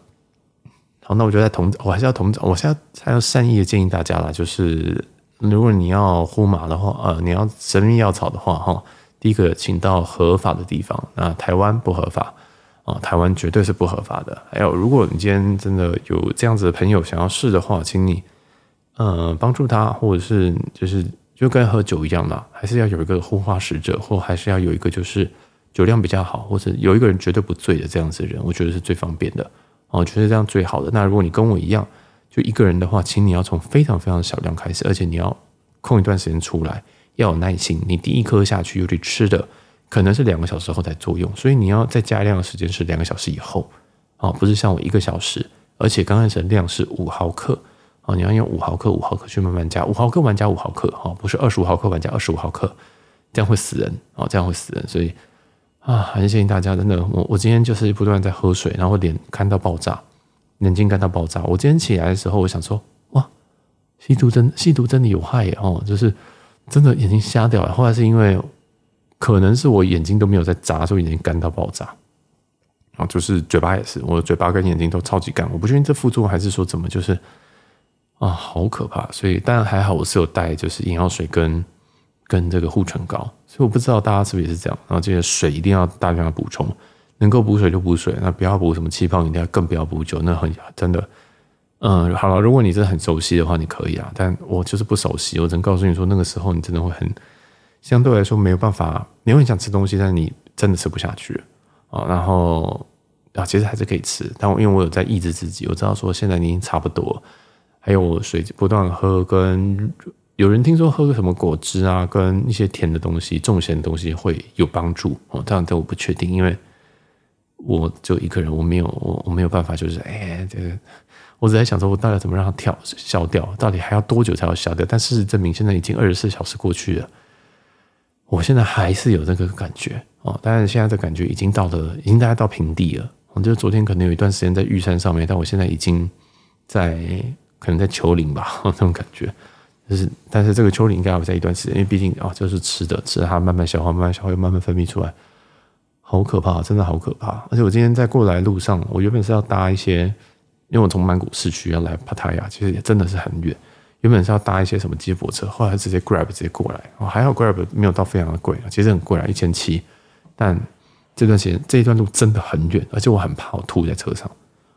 好，那我觉得在同我还是要同我现在还要善意的建议大家啦，就是如果你要呼麻的话，呃，你要神秘药草的话，哈，第一个请到合法的地方。那台湾不合法啊，台湾绝对是不合法的。还有，如果你今天真的有这样子的朋友想要试的话，请你呃帮助他，或者是就是就跟喝酒一样嘛，还是要有一个护花使者，或还是要有一个就是。酒量比较好，或者有一个人绝对不醉的这样子的人，我觉得是最方便的哦，我觉得这样最好的。那如果你跟我一样，就一个人的话，请你要从非常非常小量开始，而且你要空一段时间出来，要有耐心。你第一颗下去，尤其吃的可能是两个小时后才作用，所以你要再加量的时间是两个小时以后哦，不是像我一个小时。而且刚开始的量是五毫克哦，你要用五毫克、五毫克去慢慢加，五毫克玩加五毫克哦，不是二十五毫克玩加二十五毫克，这样会死人哦，这样会死人，所以。啊，还是建议大家真的，我我今天就是不断在喝水，然后脸干到爆炸，眼睛干到爆炸。我今天起来的时候，我想说，哇，吸毒真吸毒真的有害哦，就是真的眼睛瞎掉了。后来是因为可能是我眼睛都没有在眨，所以眼睛干到爆炸。啊，就是嘴巴也是，我的嘴巴跟眼睛都超级干。我不确定这副作用还是说怎么，就是啊，好可怕。所以当然还好，我是有带就是眼药水跟。跟这个护唇膏，所以我不知道大家是不是也是这样。然后这个水一定要大量的补充，能够补水就补水，那不要补什么气泡饮料，更不要补酒，那很真的。嗯，好了，如果你真的很熟悉的话，你可以啊。但我就是不熟悉，我只能告诉你说，那个时候你真的会很相对来说没有办法，你会想吃东西，但是你真的吃不下去啊。然后啊，其实还是可以吃，但我因为我有在抑制自己，我知道说现在已经差不多，还有水不断喝，跟有人听说喝个什么果汁啊，跟一些甜的东西、重咸的东西会有帮助哦，这样但我不确定，因为我就一个人，我没有我我没有办法，就是哎，这个我只在想说，我到底怎么让它跳消掉，到底还要多久才要消掉？但事实证明，现在已经二十四小时过去了，我现在还是有这个感觉哦，但是现在的感觉已经到了，已经大概到平地了。我就昨天可能有一段时间在玉山上面，但我现在已经在可能在丘陵吧，那种感觉就是，但是这个丘陵应该要在一段时间，因为毕竟啊，就是吃的，吃的它慢慢消化，慢慢消化又慢慢分泌出来，好可怕，真的好可怕。而且我今天在过来路上，我原本是要搭一些，因为我从曼谷市区要来帕塔亚，其实也真的是很远，原本是要搭一些什么接驳车，后来直接 Grab 直接过来，哦，还好 Grab 没有到非常的贵，其实很贵啊，一千七，但。这段时间这一段路真的很远，而且我很怕我吐在车上。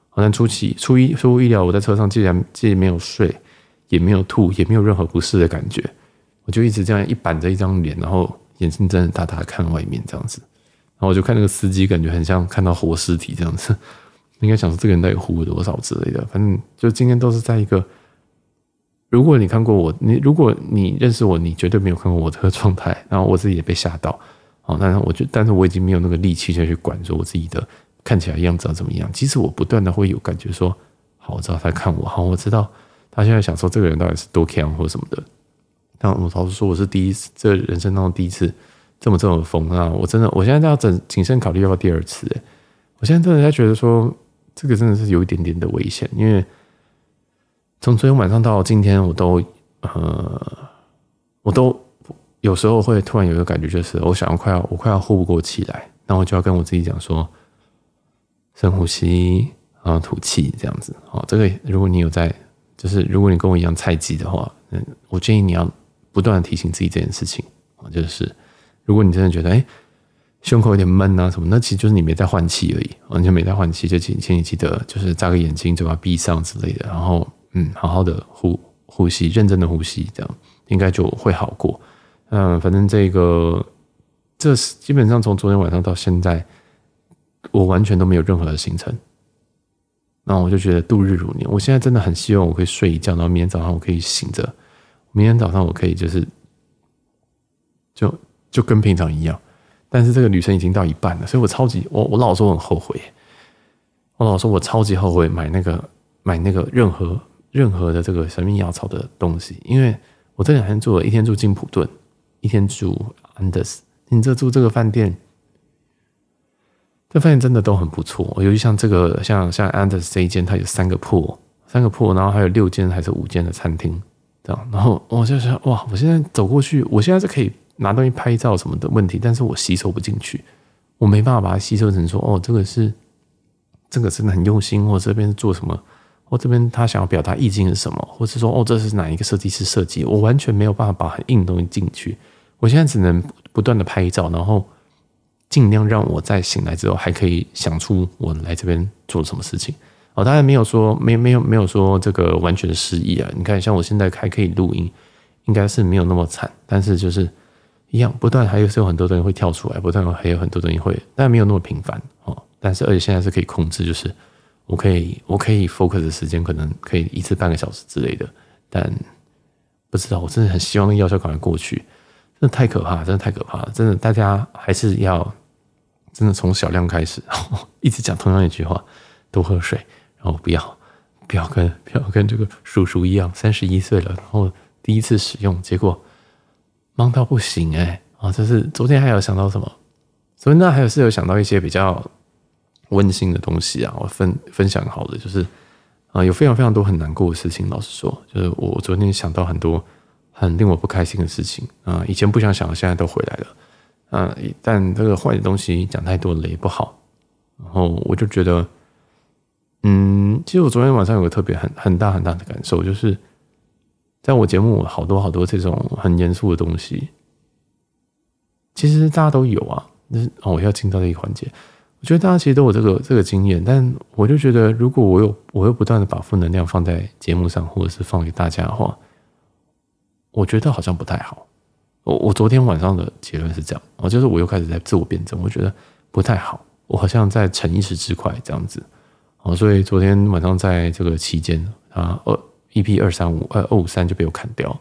好像初期出意出乎意料，我在车上竟然既没有睡，也没有吐，也没有任何不适的感觉。我就一直这样一板着一张脸，然后眼睛睁得大大看外面这样子。然后我就看那个司机，感觉很像看到活尸体这样子。应该想说这个人到底呼了多少之类的。反正就今天都是在一个，如果你看过我，你如果你认识我，你绝对没有看过我这个状态。然后我自己也被吓到。哦，但是我就，但是我已经没有那个力气再去管说我自己的看起来样子要怎么样。即使我不断的会有感觉说，好，我知道他看我，好，我知道他现在想说这个人到底是多强或什么的。但我老实说，我是第一次，这人生当中第一次这么这么疯啊！我真的，我现在要整谨慎考虑要不要第二次。我现在真的在觉得说，这个真的是有一点点的危险，因为从昨天晚上到今天，我都呃，我都。有时候会突然有一个感觉，就是我想要快要我快要呼不过气来，那我就要跟我自己讲说，深呼吸，然后吐气，这样子。哦，这个如果你有在，就是如果你跟我一样菜鸡的话，嗯，我建议你要不断的提醒自己这件事情。啊，就是如果你真的觉得哎胸口有点闷啊什么，那其实就是你没在换气而已。完全没在换气，就请请你记得就是眨个眼睛，嘴巴闭上之类的，然后嗯，好好的呼呼吸，认真的呼吸，这样应该就会好过。嗯，反正这个，这是基本上从昨天晚上到现在，我完全都没有任何的行程。那我就觉得度日如年。我现在真的很希望我可以睡一觉，然后明天早上我可以醒着，明天早上我可以就是，就就跟平常一样。但是这个旅程已经到一半了，所以我超级我我老说我很后悔，我老说我超级后悔买那个买那个任何任何的这个神秘药草的东西，因为我这两天住了一天住金普顿。一天住安德斯，你这住这个饭店，这饭店真的都很不错。尤其像这个，像像安德斯这一间，它有三个铺，三个铺，然后还有六间还是五间的餐厅，这样。然后我就想，哇，我现在走过去，我现在是可以拿东西拍照什么的问题，但是我吸收不进去，我没办法把它吸收成说，哦，这个是这个真的很用心，或这边做什么。我这边他想要表达意境是什么，或是说哦，这是哪一个设计师设计？我完全没有办法把很硬的东西进去。我现在只能不断的拍照，然后尽量让我在醒来之后还可以想出我来这边做什么事情。哦，当然没有说没没有没有说这个完全失忆啊。你看，像我现在还可以录音，应该是没有那么惨。但是就是一样，不断还有是有很多东西会跳出来，不断还有很多东西会，但没有那么频繁哦。但是而且现在是可以控制，就是。我可以，我可以 focus 的时间可能可以一次半个小时之类的，但不知道，我真的很希望那个药效赶快过去，真的太可怕，真的太可怕了，真的大家还是要真的从小量开始，然 后一直讲同样一句话，多喝水，然后不要不要跟不要跟这个叔叔一样，三十一岁了，然后第一次使用，结果忙到不行哎、啊，就是昨天还有想到什么，昨天那还有是有想到一些比较。温馨的东西啊，我分分享好的就是啊，有非常非常多很难过的事情。老实说，就是我昨天想到很多很令我不开心的事情啊，以前不想想，现在都回来了。啊，但这个坏的东西讲太多了也不好。然后我就觉得，嗯，其实我昨天晚上有个特别很很大很大的感受，就是在我节目好多好多这种很严肃的东西，其实大家都有啊。那哦，我要进到这一环节。我觉得大家其实都有这个这个经验，但我就觉得，如果我有我又不断的把负能量放在节目上，或者是放给大家的话，我觉得好像不太好。我我昨天晚上的结论是这样，我就是我又开始在自我辩证，我觉得不太好。我好像在逞一时之快这样子。哦，所以昨天晚上在这个期间啊，二 EP 二三五二二五三就被我砍掉，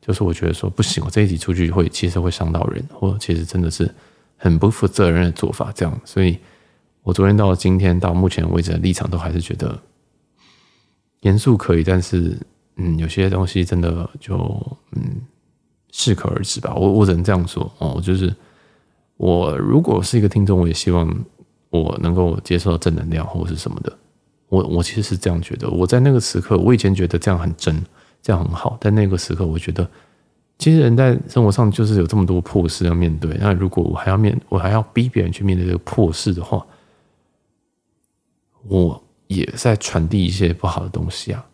就是我觉得说不行，我这一集出去会其实会伤到人，或其实真的是很不负责任的做法，这样。所以我昨天到今天到目前为止的立场都还是觉得严肃可以，但是嗯，有些东西真的就嗯适可而止吧。我我只能这样说哦，就是我如果是一个听众，我也希望。我能够接受正能量或者是什么的，我我其实是这样觉得。我在那个时刻，我以前觉得这样很真，这样很好。但那个时刻，我觉得其实人在生活上就是有这么多破事要面对。那如果我还要面，我还要逼别人去面对这个破事的话，我也在传递一些不好的东西啊。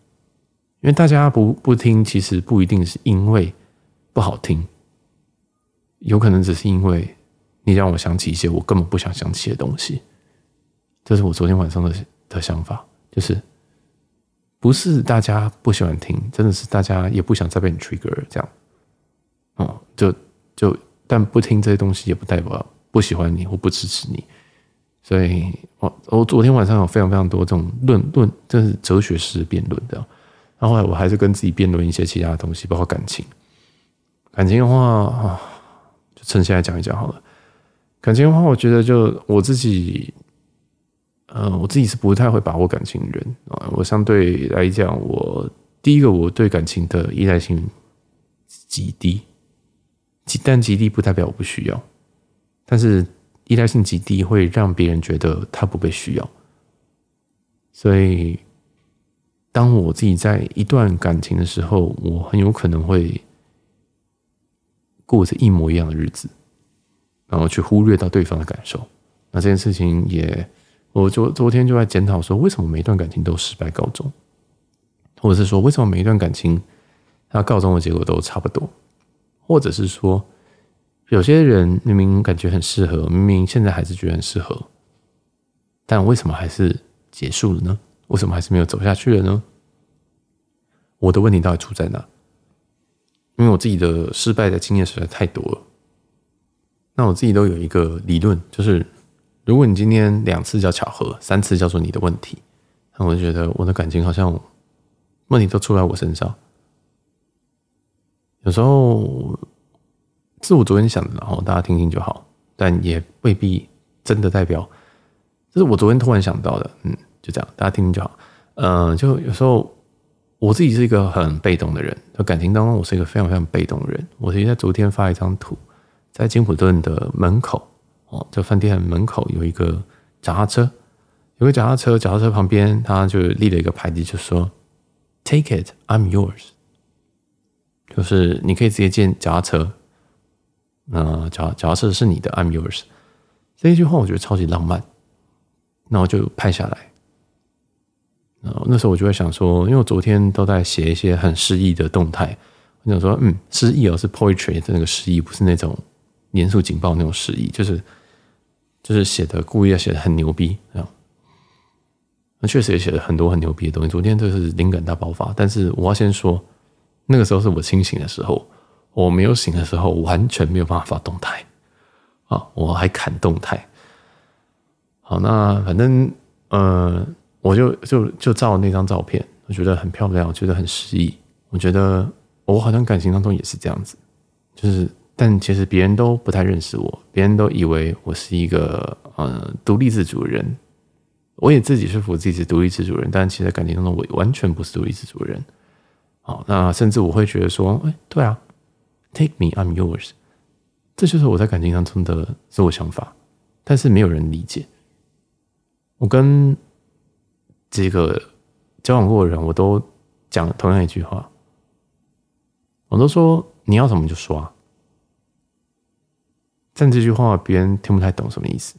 因为大家不不听，其实不一定是因为不好听，有可能只是因为。你让我想起一些我根本不想想起的东西，这是我昨天晚上的的想法，就是不是大家不喜欢听，真的是大家也不想再被你 trigger 这样，哦，就就但不听这些东西也不代表不喜欢你或不支持你，所以我我昨天晚上有非常非常多这种论论，这是哲学式辩论的，然后来我还是跟自己辩论一些其他的东西，包括感情，感情的话，就趁现在讲一讲好了。感情的话，我觉得就我自己，呃，我自己是不太会把握感情的人啊。我相对来讲，我第一个我对感情的依赖性极低，极但极低不代表我不需要，但是依赖性极低会让别人觉得他不被需要。所以，当我自己在一段感情的时候，我很有可能会过着一模一样的日子。然后去忽略到对方的感受，那这件事情也，我昨昨天就在检讨说，为什么每一段感情都失败告终，或者是说，为什么每一段感情它告终的结果都差不多，或者是说，有些人明明感觉很适合，明明现在还是觉得很适合，但为什么还是结束了呢？为什么还是没有走下去了呢？我的问题到底出在哪？因为我自己的失败的经验实在太多了。那我自己都有一个理论，就是如果你今天两次叫巧合，三次叫做你的问题，那我就觉得我的感情好像问题都出在我身上。有时候是我昨天想的，然后大家听听就好，但也未必真的代表这是我昨天突然想到的。嗯，就这样，大家听听就好。嗯、就有时候我自己是一个很被动的人，在感情当中，我是一个非常非常被动的人。我其实在昨天发一张图。在金普顿的门口，哦，这饭店门口有一个脚踏车，有个脚踏车，脚踏车旁边他就立了一个牌子，就说 “Take it, I'm yours”，就是你可以直接借脚踏车，那脚脚踏车是你的，I'm yours。这一句话我觉得超级浪漫，那我就拍下来。那时候我就会想说，因为我昨天都在写一些很诗意的动态，我想说，嗯，诗意哦，是 poetry 的那个诗意，不是那种。严肃警报那种诗意，就是就是写的故意要写的很牛逼这样，那确实也写了很多很牛逼的东西。昨天就是灵感大爆发，但是我要先说，那个时候是我清醒的时候，我没有醒的时候，完全没有办法发动态啊，我还砍动态。好，那反正呃，我就就就照那张照片，我觉得很漂亮，我觉得很诗意，我觉得我好像感情当中也是这样子，就是。但其实别人都不太认识我，别人都以为我是一个呃独立自主的人。我也自己说服自己是独立自主人，但其实感情当中我完全不是独立自主人。好，那甚至我会觉得说，哎，对啊，Take me, I'm yours，这就是我在感情当中的自我想法。但是没有人理解。我跟这个交往过的人，我都讲同样一句话，我都说你要什么就说啊。但这句话别人听不太懂什么意思，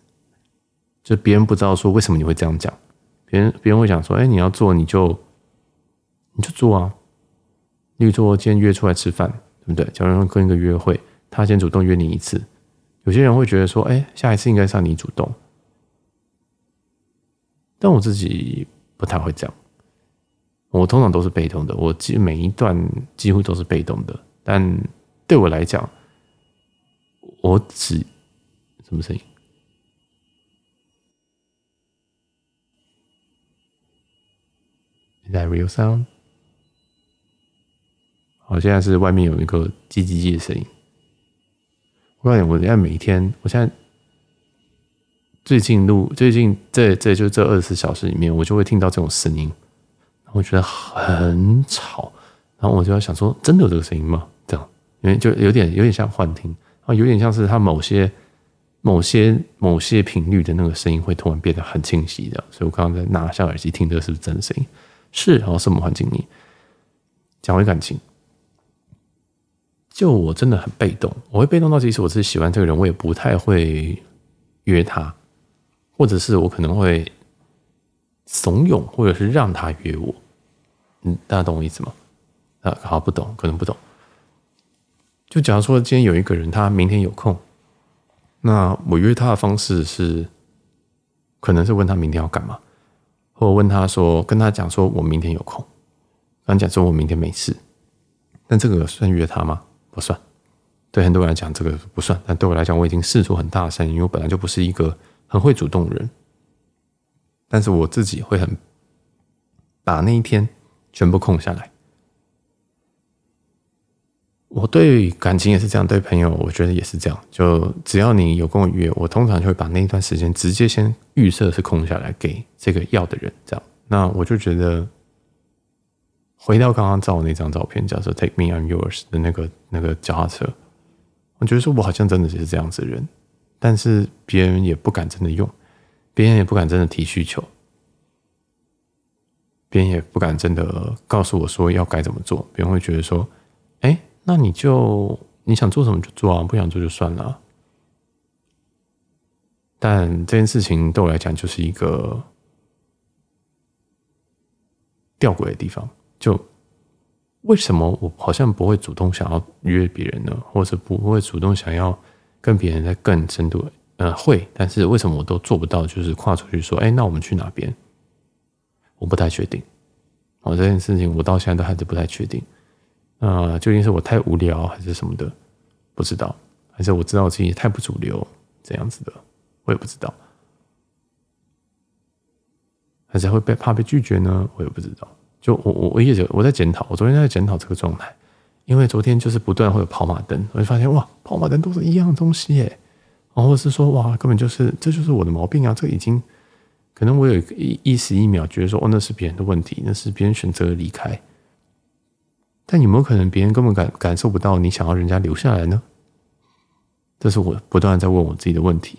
就别人不知道说为什么你会这样讲，别人别人会想说，哎，你要做你就你就做啊。例如说今天约出来吃饭，对不对？假如说跟一个约会，他先主动约你一次，有些人会觉得说，哎，下一次应该是你主动。但我自己不太会这样，我通常都是被动的，我几每一段几乎都是被动的，但对我来讲。我只什么声音？Is that real sound？好，现在是外面有一个叽叽叽的声音。我告诉你，我现在每一天，我现在最近录，最近这这就这二十四小时里面，我就会听到这种声音，然后我觉得很吵，然后我就要想说，真的有这个声音吗？这样，因为就有点有点像幻听。啊，有点像是它某些。某些某些频率的那个声音会突然变得很清晰的，所以我刚刚在拿下耳机听的是不是真声音？是，然后什么环境里？讲回感情，就我真的很被动，我会被动到即使我自己喜欢这个人，我也不太会约他，或者是我可能会怂恿，或者是让他约我。嗯，大家懂我意思吗？啊，好，不懂，可能不懂。就假如说今天有一个人，他明天有空。那我约他的方式是，可能是问他明天要干嘛，或者问他说，跟他讲说我明天有空，跟他讲说我明天没事。但这个算约他吗？不算。对很多人来讲，这个不算。但对我来讲，我已经试出很大的善意，因为我本来就不是一个很会主动的人。但是我自己会很把那一天全部空下来。我对感情也是这样，对朋友我觉得也是这样。就只要你有跟我约，我通常就会把那一段时间直接先预设是空下来给这个要的人。这样，那我就觉得回到刚刚照的那张照片，叫做 “Take me, I'm yours” 的那个那个脚踏车，我觉得说我好像真的只是这样子的人，但是别人也不敢真的用，别人也不敢真的提需求，别人也不敢真的告诉我说要该怎么做，别人会觉得说，那你就你想做什么就做啊，不想做就算了。但这件事情对我来讲就是一个吊诡的地方。就为什么我好像不会主动想要约别人呢？或者不会主动想要跟别人在更深度？呃，会，但是为什么我都做不到？就是跨出去说，哎，那我们去哪边？我不太确定。哦，这件事情我到现在都还是不太确定。啊、究竟是我太无聊还是什么的，不知道，还是我知道我自己太不主流这样子的，我也不知道，还是会被怕被拒绝呢？我也不知道。就我我我一直我在检讨，我昨天在检讨这个状态，因为昨天就是不断会有跑马灯，我就发现哇，跑马灯都是一样东西耶，然后是说哇，根本就是这就是我的毛病啊，这已经可能我有一一时一秒觉得说哦，那是别人的问题，那是别人选择离开。但有没有可能别人根本感感受不到你想要人家留下来呢？这是我不断在问我自己的问题。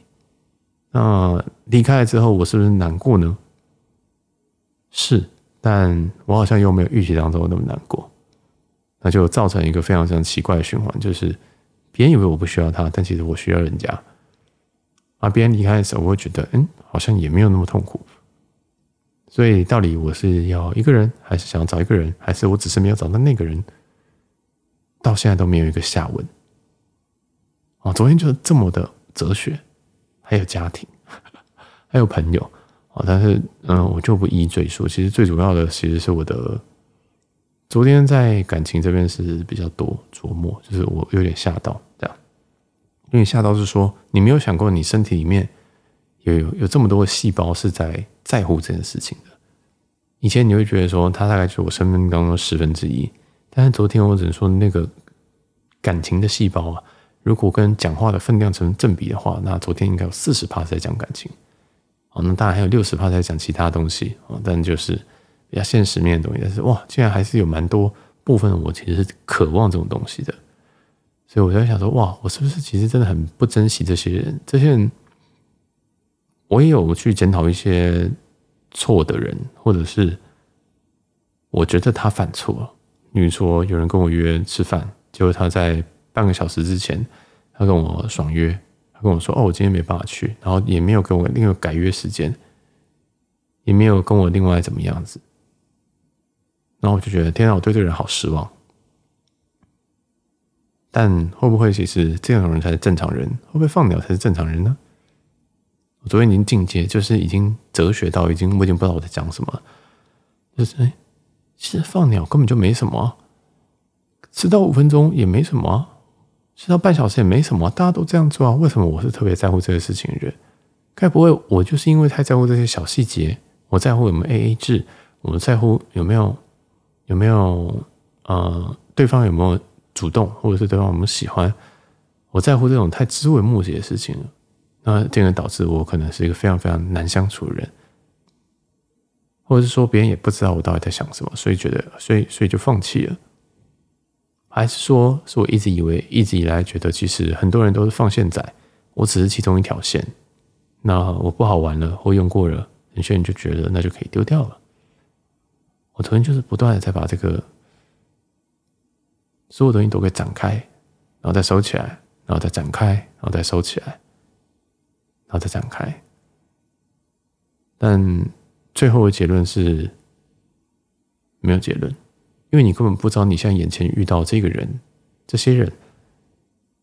那离开了之后，我是不是难过呢？是，但我好像又没有预期当中那么难过。那就造成一个非常非常奇怪的循环，就是别人以为我不需要他，但其实我需要人家。而别人离开的时候，我会觉得，嗯，好像也没有那么痛苦。所以，到底我是要一个人，还是想找一个人，还是我只是没有找到那个人？到现在都没有一个下文。哦，昨天就这么的哲学，还有家庭，还有朋友。哦，但是，嗯，我就不一一赘述。其实最主要的，其实是我的昨天在感情这边是比较多琢磨，就是我有点吓到这样。因为吓到是说，你没有想过，你身体里面有有这么多细胞是在。在乎这件事情的，以前你会觉得说他大概就是我生命当中十分之一，但是昨天我只能说那个感情的细胞啊，如果跟讲话的分量成正比的话，那昨天应该有四十趴在讲感情，哦，那当然还有六十趴在讲其他东西啊，但就是比较现实面的东西，但是哇，竟然还是有蛮多部分我其实是渴望这种东西的，所以我在想说，哇，我是不是其实真的很不珍惜这些人？这些人。我也有去检讨一些错的人，或者是我觉得他犯错。比如说，有人跟我约吃饭，结果他在半个小时之前，他跟我爽约，他跟我说：“哦，我今天没办法去。”然后也没有跟我另外改约时间，也没有跟我另外怎么样子。然后我就觉得，天啊，我对这个人好失望。但会不会其实这样的人才是正常人？会不会放鸟才是正常人呢？昨天已经进阶，就是已经哲学到已经，我已经不知道我在讲什么。就是，其实放鸟根本就没什么啊，迟到五分钟也没什么啊，迟到半小时也没什么啊，大家都这样做啊。为什么我是特别在乎这个事情的人？该不会我就是因为太在乎这些小细节，我在乎有没有 AA 制，我们在乎有没有有没有呃，对方有没有主动，或者是对方有没有喜欢。我在乎这种太枝微末节的事情，那进而导致我可能是一个非常非常难相处的人，或者是说别人也不知道我到底在想什么，所以觉得，所以所以就放弃了。还是说，是我一直以为，一直以来觉得，其实很多人都是放线仔，我只是其中一条线。那我不好玩了，或用过了，有些人就觉得那就可以丢掉了。我昨天就是不断的在把这个所有东西都给展开，然后再收起来，然后再展开，然后再收起来，然后再展开。但最后的结论是没有结论。因为你根本不知道你现在眼前遇到这个人，这些人，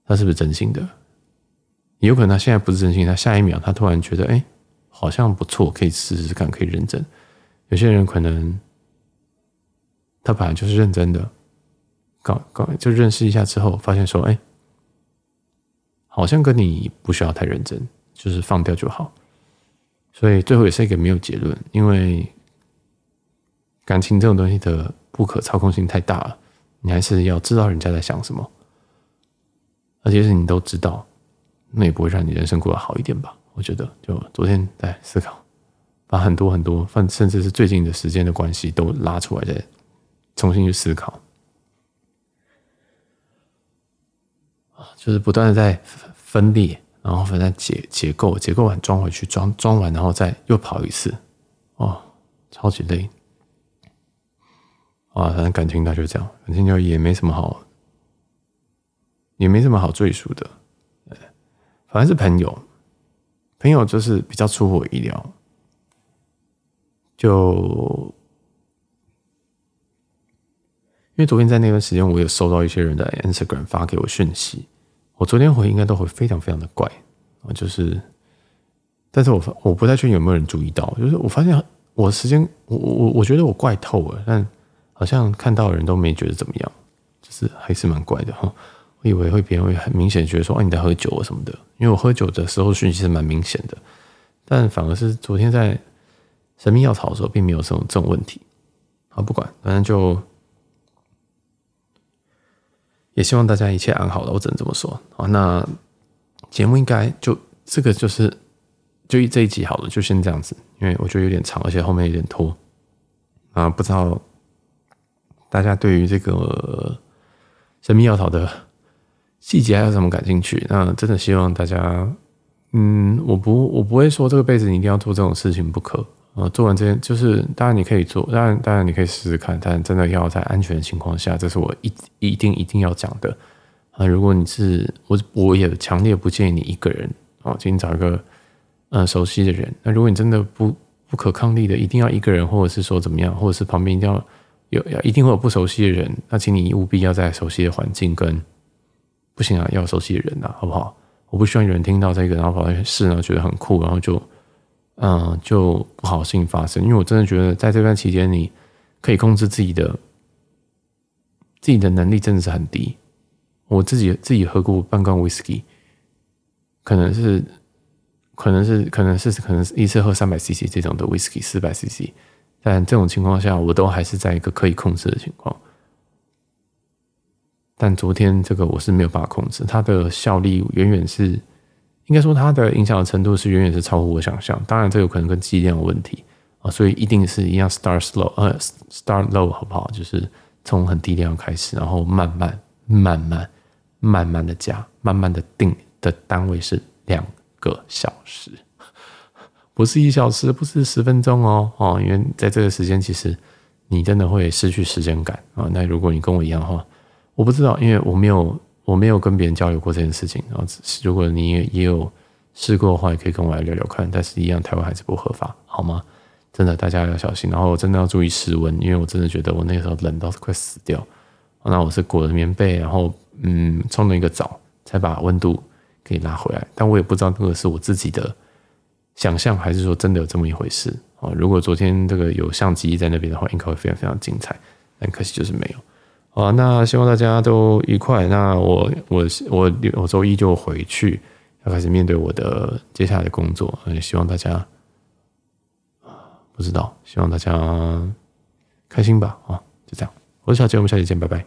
他是不是真心的？有可能他现在不是真心，他下一秒他突然觉得，哎，好像不错，可以试试看，可以认真。有些人可能他本来就是认真的，刚刚就认识一下之后，发现说，哎，好像跟你不需要太认真，就是放掉就好。所以最后也是一个没有结论，因为感情这种东西的。不可操控性太大了，你还是要知道人家在想什么，而且是你都知道，那也不会让你人生过得好一点吧？我觉得，就昨天在思考，把很多很多，甚至是最近的时间的关系都拉出来，再重新去思考，就是不断的在分裂，然后反正解结构，结构完装回去，装装完，然后再又跑一次，哦，超级累。啊，反正感情它就这样，感情就也没什么好，也没什么好赘述的。反正是朋友，朋友就是比较出乎我意料。就因为昨天在那段时间，我有收到一些人的 Instagram 发给我讯息，我昨天回应该都会非常非常的怪啊，就是，但是我我不太确定有没有人注意到，就是我发现我时间，我我我觉得我怪透了，但。好像看到的人都没觉得怎么样，就是还是蛮怪的哈。我以为会别人会很明显觉得说，啊，你在喝酒啊什么的，因为我喝酒的时候讯息是蛮明显的，但反而是昨天在神秘药草的时候，并没有这种这种问题。好，不管，反正就也希望大家一切安好了。我只能这么说。啊，那节目应该就这个就是就这一集好了，就先这样子，因为我觉得有点长，而且后面有点拖啊，不知道。大家对于这个神秘药草的细节还有什么感兴趣？那真的希望大家，嗯，我不，我不会说这个辈子你一定要做这种事情不可啊。做完这件，就是当然你可以做，当然当然你可以试试看，但真的要在安全的情况下，这是我一一定一定要讲的啊。如果你是我，我也强烈不建议你一个人啊，请你找一个嗯熟悉的人。那如果你真的不不可抗力的，一定要一个人，或者是说怎么样，或者是旁边一定要。有要一定会有不熟悉的人，那请你务必要在熟悉的环境跟不行啊，要熟悉的人呐、啊，好不好？我不希望有人听到这个，然后跑来试呢，觉得很酷，然后就嗯就不好事情发生。因为我真的觉得在这段期间，你可以控制自己的自己的能力真的是很低。我自己自己喝过半罐威士忌，可能是可能是可能是可能一次喝三百 CC 这种的威士忌，四百 CC。但这种情况下，我都还是在一个可以控制的情况。但昨天这个我是没有办法控制，它的效力远远是，应该说它的影响的程度是远远是超乎我想象。当然，这有可能跟剂量有问题啊，所以一定是一样 start slow，呃，start low 好不好？就是从很低量开始，然后慢慢、慢慢、慢慢的加，慢慢的定的单位是两个小时。不是一小时，不是十分钟哦，哦，因为在这个时间，其实你真的会失去时间感啊。那如果你跟我一样的话，我不知道，因为我没有我没有跟别人交流过这件事情。然后，如果你也也有试过的话，也可以跟我来聊聊看。但是，一样，台湾还是不合法，好吗？真的，大家要小心。然后，我真的要注意室温，因为我真的觉得我那个时候冷到快死掉。那我是裹着棉被，然后嗯，冲了一个澡，才把温度给拉回来。但我也不知道那个是我自己的。想象还是说真的有这么一回事啊？如果昨天这个有相机在那边的话，应该会非常非常精彩。但可惜就是没有。啊，那希望大家都愉快。那我我我我周一就回去，要开始面对我的接下来的工作。也希望大家不知道，希望大家开心吧，啊，就这样。我是小杰，我们下期见，拜拜。